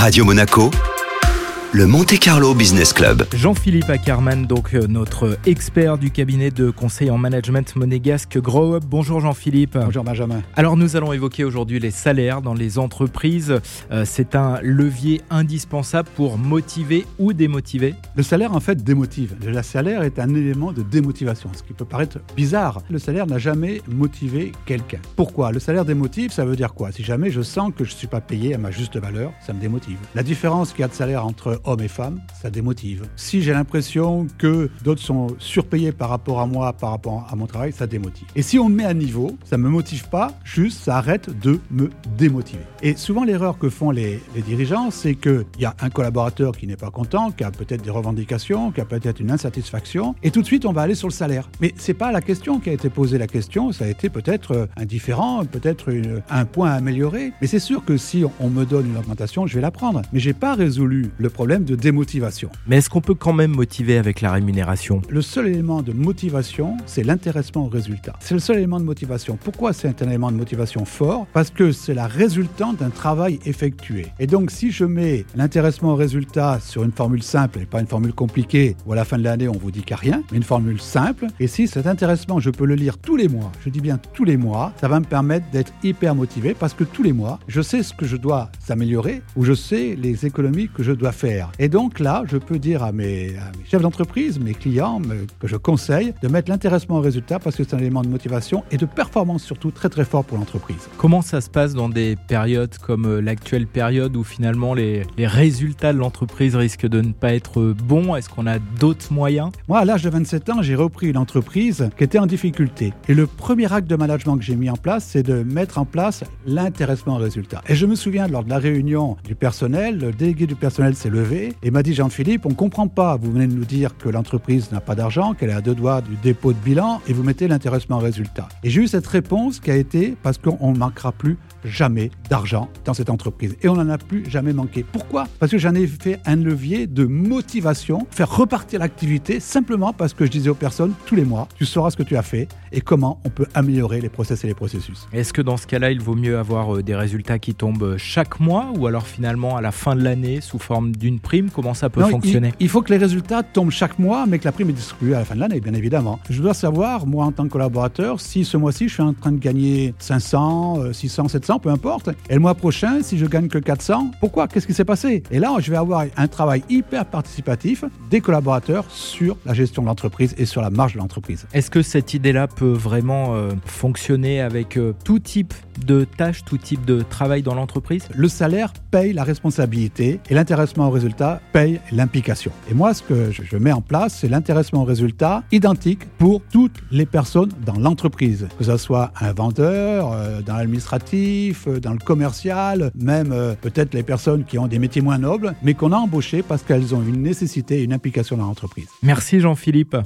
Radio Monaco, le Monte Carlo Business Club. Jean-Philippe Ackerman, donc euh, notre expert du cabinet de conseil en management monégasque Grow Up. Bonjour Jean-Philippe. Bonjour Benjamin. Alors nous allons évoquer aujourd'hui les salaires dans les entreprises. Euh, c'est un levier indispensable pour motiver ou démotiver. Le salaire en fait démotive. Le salaire est un élément de démotivation, ce qui peut paraître bizarre. Le salaire n'a jamais motivé quelqu'un. Pourquoi? Le salaire démotive, ça veut dire quoi? Si jamais je sens que je ne suis pas payé à ma juste valeur, ça me démotive. La différence qu'il y a de salaire entre hommes et femmes, ça démotive. Si j'ai l'impression que d'autres sont surpayés par rapport à moi, par rapport à mon travail, ça démotive. Et si on me met à niveau, ça me motive pas, juste ça arrête de me démotiver. Et souvent l'erreur que font les, les dirigeants, c'est qu'il y a un collaborateur qui n'est pas content, qui a peut-être des revendications, qui a peut-être une insatisfaction, et tout de suite on va aller sur le salaire. Mais c'est pas la question qui a été posée. La question, ça a été peut-être euh, indifférent, peut-être un point à améliorer. Mais c'est sûr que si on me donne une augmentation, je vais la prendre. Mais j'ai pas résolu le problème de démotivation. Mais est-ce qu'on peut quand même motiver avec la rémunération? Le seul élément de motivation, c'est l'intéressement au résultat. C'est le seul élément de motivation. Pourquoi c'est un élément de motivation fort? Parce que c'est la résultante d'un travail effectué. Et donc si je mets l'intéressement au résultat sur une formule simple et pas une formule compliquée où à la fin de l'année on vous dit qu'il n'y a rien, mais une formule simple, et si cet intéressement je peux le lire tous les mois, je dis bien tous les mois, ça va me permettre d'être hyper motivé parce que tous les mois, je sais ce que je dois s'améliorer ou je sais les économies que je dois faire. Et donc là, je peux dire à mes, chefs d'entreprise, mes clients que je conseille de mettre l'intéressement au résultat parce que c'est un élément de motivation et de performance surtout très très fort pour l'entreprise. Comment ça se passe dans des périodes comme euh, l'actuelle période où finalement les, les résultats de l'entreprise risquent de ne pas être bons? Est-ce qu'on a d'autres moyens? Moi, à l'âge de 27 ans, j'ai repris une entreprise qui était en difficulté. Et le premier acte de management que j'ai mis en place, c'est de mettre en place l'intéressement au résultat. Et je me souviens, lors de la réunion du personnel, le délégué du personnel s'est levé et m'a dit Jean-Philippe, on ne comprend pas. Vous venez de nous dire que l'entreprise n'a pas d'argent, qu'elle est à deux doigts du dépôt de bilan et vous mettez l'intéressement résultat. Et j'ai eu cette réponse qui a été parce qu'on ne manquera plus jamais d'argent dans cette entreprise. Et on n'en a plus jamais manqué. Pourquoi? Parce que j'en ai fait un levier de motivation, faire repartir l'activité simplement parce que je disais aux personnes tous les mois, tu sauras ce que tu as fait et comment on peut améliorer les process et les processus. Est-ce que dans ce cas-là, il vaut mieux avoir euh, des résultats qui tombent chaque mois ou alors finalement à la fin de l'année sous forme d'une prime Comment ça peut fonctionner il, il, faut que les résultats tombent chaque mois, mais que la prime est distribuée à la fin de l'année, bien évidemment. Je dois savoir, moi en tant que collaborateur, si ce mois-ci je suis en train de gagner 500, 600, 700, peu importe. Et le mois prochain, si je gagne que 400, pourquoi? Qu'est-ce qui s'est passé? Et là, je vais avoir un travail hyper participatif des collaborateurs sur la gestion de l'entreprise et sur la marge de l'entreprise. Est-ce que cette idée-là peut vraiment euh, fonctionner avec euh, tout type de tâches, tout type de travail dans l'entreprise? Le salaire paye la responsabilité et l'intéressement au résultat paye l'implication. Et moi, ce que je mets en place, c'est l'intéressement au résultat identique pour toutes les personnes dans l'entreprise, que ce soit un vendeur, euh, dans l'administratif, euh, dans le commercial, même euh, peut-être les personnes qui ont des métiers moins nobles, mais qu'on a embauchées parce qu'elles ont une nécessité et une implication dans l'entreprise. Merci Jean-Philippe.